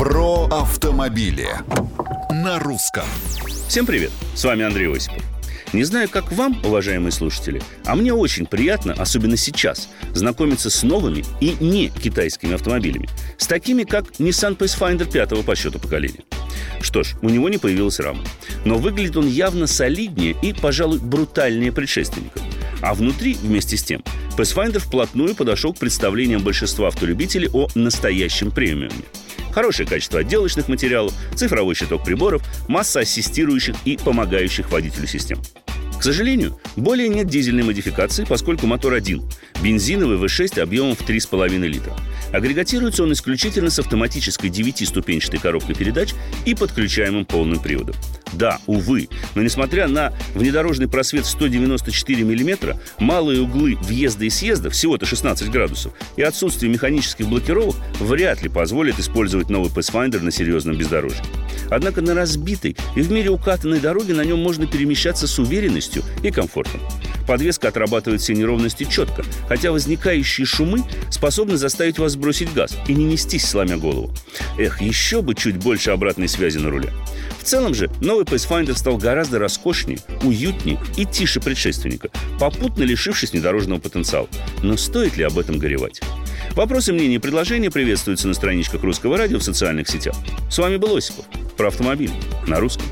Про автомобили на русском. Всем привет! С вами Андрей Осипов. Не знаю, как вам, уважаемые слушатели, а мне очень приятно, особенно сейчас, знакомиться с новыми и не китайскими автомобилями. С такими, как Nissan Pathfinder пятого по счету поколения. Что ж, у него не появилась рама. Но выглядит он явно солиднее и, пожалуй, брутальнее предшественника. А внутри, вместе с тем, Pathfinder вплотную подошел к представлениям большинства автолюбителей о настоящем премиуме. Хорошее качество отделочных материалов, цифровой щиток приборов, масса ассистирующих и помогающих водителю систем. К сожалению, более нет дизельной модификации, поскольку мотор один – бензиновый V6 объемом в 3,5 литра. Агрегатируется он исключительно с автоматической 9-ступенчатой коробкой передач и подключаемым полным приводом. Да, увы, но несмотря на внедорожный просвет в 194 мм, малые углы въезда и съезда, всего-то 16 градусов, и отсутствие механических блокировок вряд ли позволит использовать новый Pathfinder на серьезном бездорожье. Однако на разбитой и в мире укатанной дороге на нем можно перемещаться с уверенностью и комфортом. Подвеска отрабатывает все неровности четко, хотя возникающие шумы способны заставить вас сбросить газ и не нестись, сломя голову. Эх, еще бы чуть больше обратной связи на руле. В целом же новый Pathfinder стал гораздо роскошнее, уютнее и тише предшественника, попутно лишившись внедорожного потенциала. Но стоит ли об этом горевать? Вопросы, мнения и предложения приветствуются на страничках Русского радио в социальных сетях. С вами был Осипов. Про автомобиль на русском.